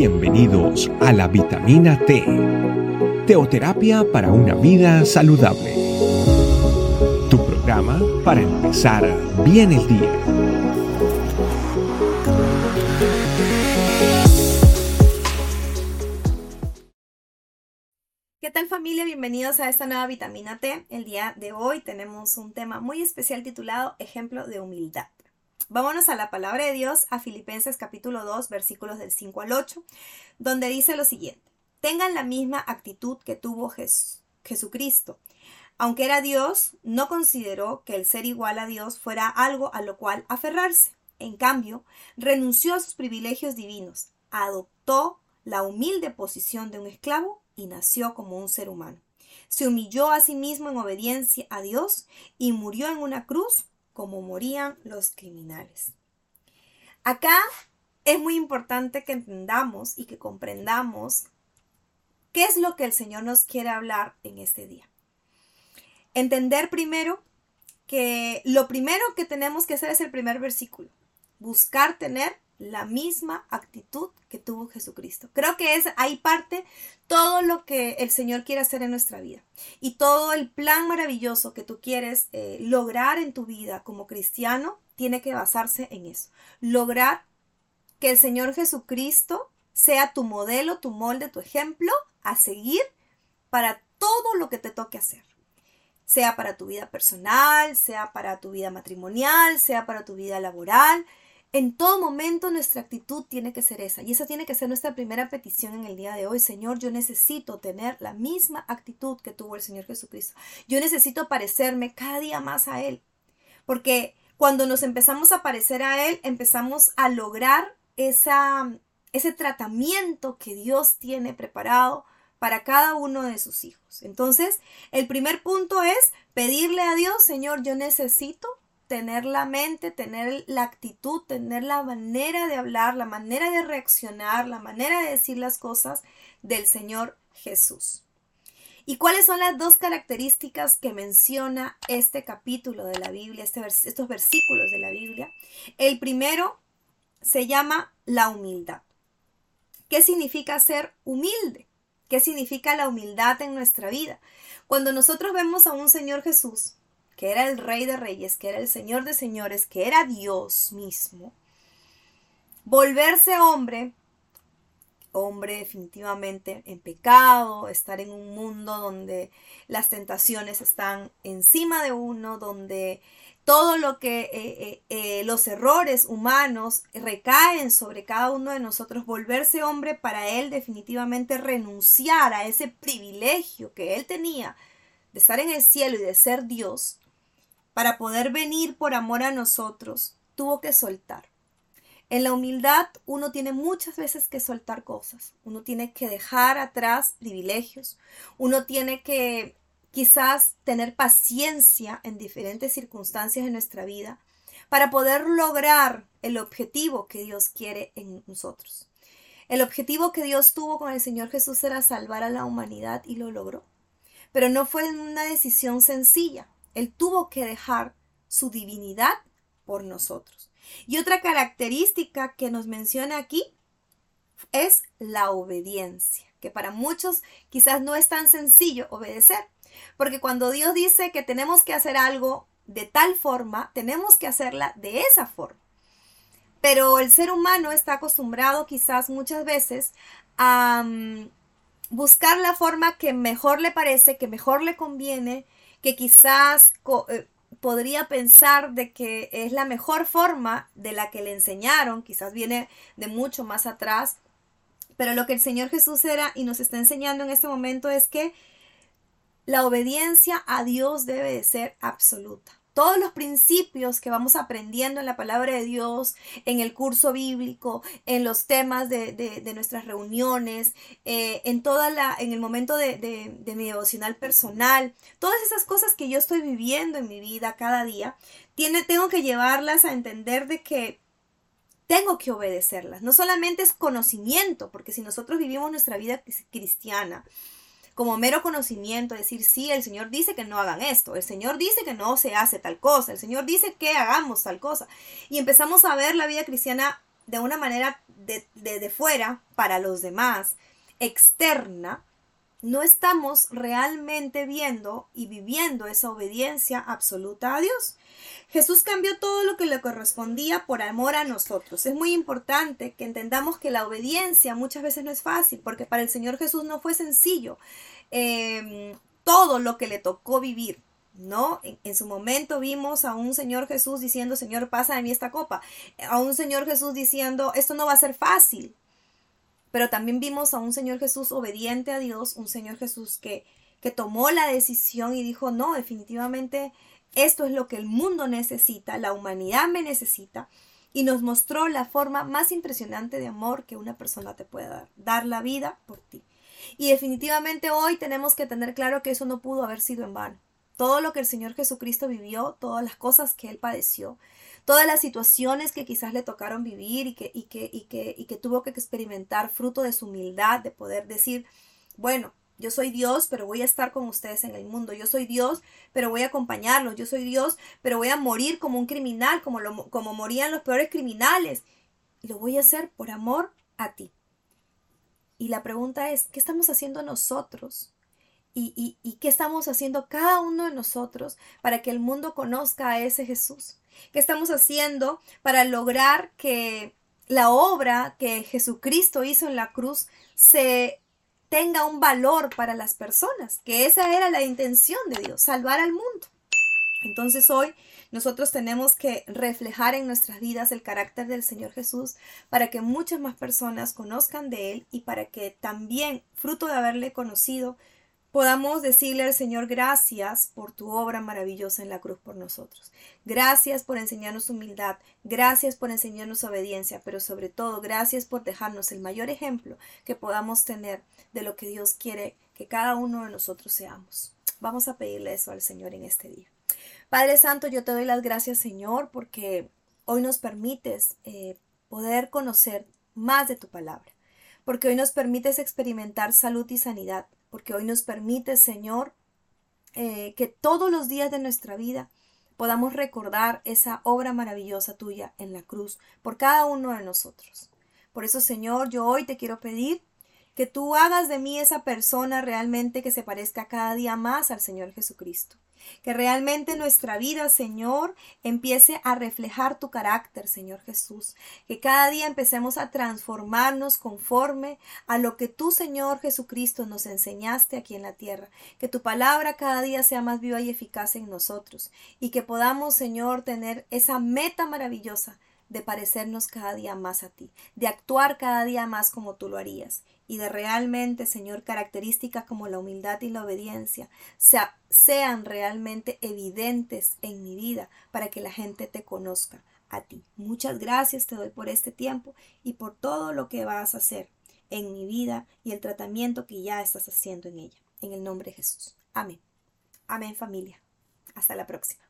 Bienvenidos a la vitamina T, teoterapia para una vida saludable. Tu programa para empezar bien el día. ¿Qué tal familia? Bienvenidos a esta nueva vitamina T. El día de hoy tenemos un tema muy especial titulado Ejemplo de humildad. Vámonos a la palabra de Dios, a Filipenses capítulo 2, versículos del 5 al 8, donde dice lo siguiente. Tengan la misma actitud que tuvo Jesucristo. Aunque era Dios, no consideró que el ser igual a Dios fuera algo a lo cual aferrarse. En cambio, renunció a sus privilegios divinos, adoptó la humilde posición de un esclavo y nació como un ser humano. Se humilló a sí mismo en obediencia a Dios y murió en una cruz como morían los criminales. Acá es muy importante que entendamos y que comprendamos qué es lo que el Señor nos quiere hablar en este día. Entender primero que lo primero que tenemos que hacer es el primer versículo, buscar tener la misma actitud que tuvo Jesucristo. Creo que es ahí parte todo lo que el Señor quiere hacer en nuestra vida y todo el plan maravilloso que tú quieres eh, lograr en tu vida como cristiano tiene que basarse en eso. Lograr que el Señor Jesucristo sea tu modelo, tu molde, tu ejemplo a seguir para todo lo que te toque hacer sea para tu vida personal, sea para tu vida matrimonial, sea para tu vida laboral, en todo momento nuestra actitud tiene que ser esa y esa tiene que ser nuestra primera petición en el día de hoy. Señor, yo necesito tener la misma actitud que tuvo el Señor Jesucristo. Yo necesito parecerme cada día más a Él. Porque cuando nos empezamos a parecer a Él, empezamos a lograr esa, ese tratamiento que Dios tiene preparado para cada uno de sus hijos. Entonces, el primer punto es pedirle a Dios, Señor, yo necesito tener la mente, tener la actitud, tener la manera de hablar, la manera de reaccionar, la manera de decir las cosas del Señor Jesús. ¿Y cuáles son las dos características que menciona este capítulo de la Biblia, este estos versículos de la Biblia? El primero se llama la humildad. ¿Qué significa ser humilde? ¿Qué significa la humildad en nuestra vida? Cuando nosotros vemos a un Señor Jesús que era el rey de reyes, que era el señor de señores, que era Dios mismo, volverse hombre, hombre definitivamente en pecado, estar en un mundo donde las tentaciones están encima de uno, donde todo lo que eh, eh, eh, los errores humanos recaen sobre cada uno de nosotros, volverse hombre para él definitivamente renunciar a ese privilegio que él tenía de estar en el cielo y de ser Dios, para poder venir por amor a nosotros, tuvo que soltar. En la humildad uno tiene muchas veces que soltar cosas, uno tiene que dejar atrás privilegios, uno tiene que quizás tener paciencia en diferentes circunstancias de nuestra vida para poder lograr el objetivo que Dios quiere en nosotros. El objetivo que Dios tuvo con el Señor Jesús era salvar a la humanidad y lo logró. Pero no fue una decisión sencilla. Él tuvo que dejar su divinidad por nosotros. Y otra característica que nos menciona aquí es la obediencia, que para muchos quizás no es tan sencillo obedecer, porque cuando Dios dice que tenemos que hacer algo de tal forma, tenemos que hacerla de esa forma. Pero el ser humano está acostumbrado quizás muchas veces a mm, buscar la forma que mejor le parece, que mejor le conviene, que quizás eh, podría pensar de que es la mejor forma de la que le enseñaron, quizás viene de mucho más atrás, pero lo que el Señor Jesús era y nos está enseñando en este momento es que la obediencia a Dios debe de ser absoluta todos los principios que vamos aprendiendo en la palabra de Dios, en el curso bíblico, en los temas de, nuestras reuniones, eh, en, toda la, en el momento de, mi devocional personal, todas esas cosas que yo estoy viviendo en mi vida cada día, tiene, tengo que llevarlas a entender de que tengo que obedecerlas. No solamente es conocimiento, porque si nosotros vivimos nuestra vida cristiana, como mero conocimiento, decir, sí, el Señor dice que no hagan esto, el Señor dice que no se hace tal cosa, el Señor dice que hagamos tal cosa. Y empezamos a ver la vida cristiana de una manera de, de fuera para los demás, externa, no estamos realmente viendo y viviendo esa obediencia absoluta a Dios. Jesús cambió todo lo que le correspondía por amor a nosotros. Es muy importante que entendamos que la obediencia muchas veces no es fácil, porque para el Señor Jesús no fue sencillo em, todo lo que le tocó vivir. ¿No? En, en, su momento vimos a un Señor Jesús diciendo, Señor, pasa de mí esta copa. A un Señor Jesús diciendo, esto no va a ser fácil. Pero también vimos a un Señor Jesús obediente a Dios, un Señor Jesús que, que tomó la decisión y dijo, no, definitivamente esto es lo que el mundo necesita, la humanidad me necesita. Y nos mostró la forma más impresionante de amor que una persona te puede dar, dar la vida por ti. Y definitivamente hoy tenemos que tener claro que eso no pudo haber sido en vano. Todo lo que el Señor Jesucristo vivió, todas las cosas que Él padeció, todas las situaciones que quizás le tocaron vivir y que, y que, y que, y que tuvo que experimentar fruto de su humildad, de poder decir, bueno, yo soy Dios, pero voy a estar con ustedes en el mundo. Yo soy Dios, pero voy a acompañarlos. Yo soy Dios, pero voy a morir como un criminal, como, lo, como morían los peores criminales. Y lo voy a hacer por amor a ti. Y la pregunta es, ¿qué estamos haciendo nosotros y, qué estamos haciendo cada uno de nosotros para que el mundo conozca a ese Jesús. ¿Qué estamos haciendo para lograr que la obra que Jesucristo hizo en la cruz se tenga un valor para las personas? Que esa era la intención de Dios, salvar al mundo. Entonces hoy nosotros tenemos que reflejar en nuestras vidas el carácter del Señor Jesús para que muchas más personas conozcan de Él y para que también, fruto de haberle conocido, podamos decirle al Señor gracias por tu obra maravillosa en la cruz por nosotros. Gracias por enseñarnos humildad, gracias por enseñarnos obediencia, pero sobre todo gracias por dejarnos el mayor ejemplo que podamos tener de lo que Dios quiere que cada uno de nosotros seamos. Vamos a pedirle eso al Señor en este día. Padre Santo, yo te doy las gracias Señor porque hoy nos permites eh, poder conocer más de tu palabra, porque hoy nos permites experimentar salud y sanidad porque hoy nos permite, Señor, eh, que todos los días de nuestra vida podamos recordar esa obra maravillosa tuya en la cruz por cada uno de nosotros. Por eso, Señor, yo hoy te quiero pedir que tú hagas de mí esa persona realmente que se parezca cada día más al Señor Jesucristo. Que realmente nuestra vida, Señor, empiece a reflejar tu carácter, Señor Jesús. Que cada día empecemos a transformarnos conforme a lo que tú, Señor Jesucristo, nos enseñaste aquí en la tierra. Que tu palabra cada día sea más viva y eficaz en nosotros. Y que podamos, Señor, tener esa meta maravillosa de parecernos cada día más a ti, de actuar cada día más como tú lo harías y de realmente, Señor, características como la humildad y la obediencia sean realmente evidentes en mi vida para que la gente te conozca a ti. Muchas gracias te doy por este tiempo y por todo lo que vas a hacer en mi vida y el tratamiento que ya estás haciendo en ella. En el nombre de Jesús. Amén. Amén familia. Hasta la próxima.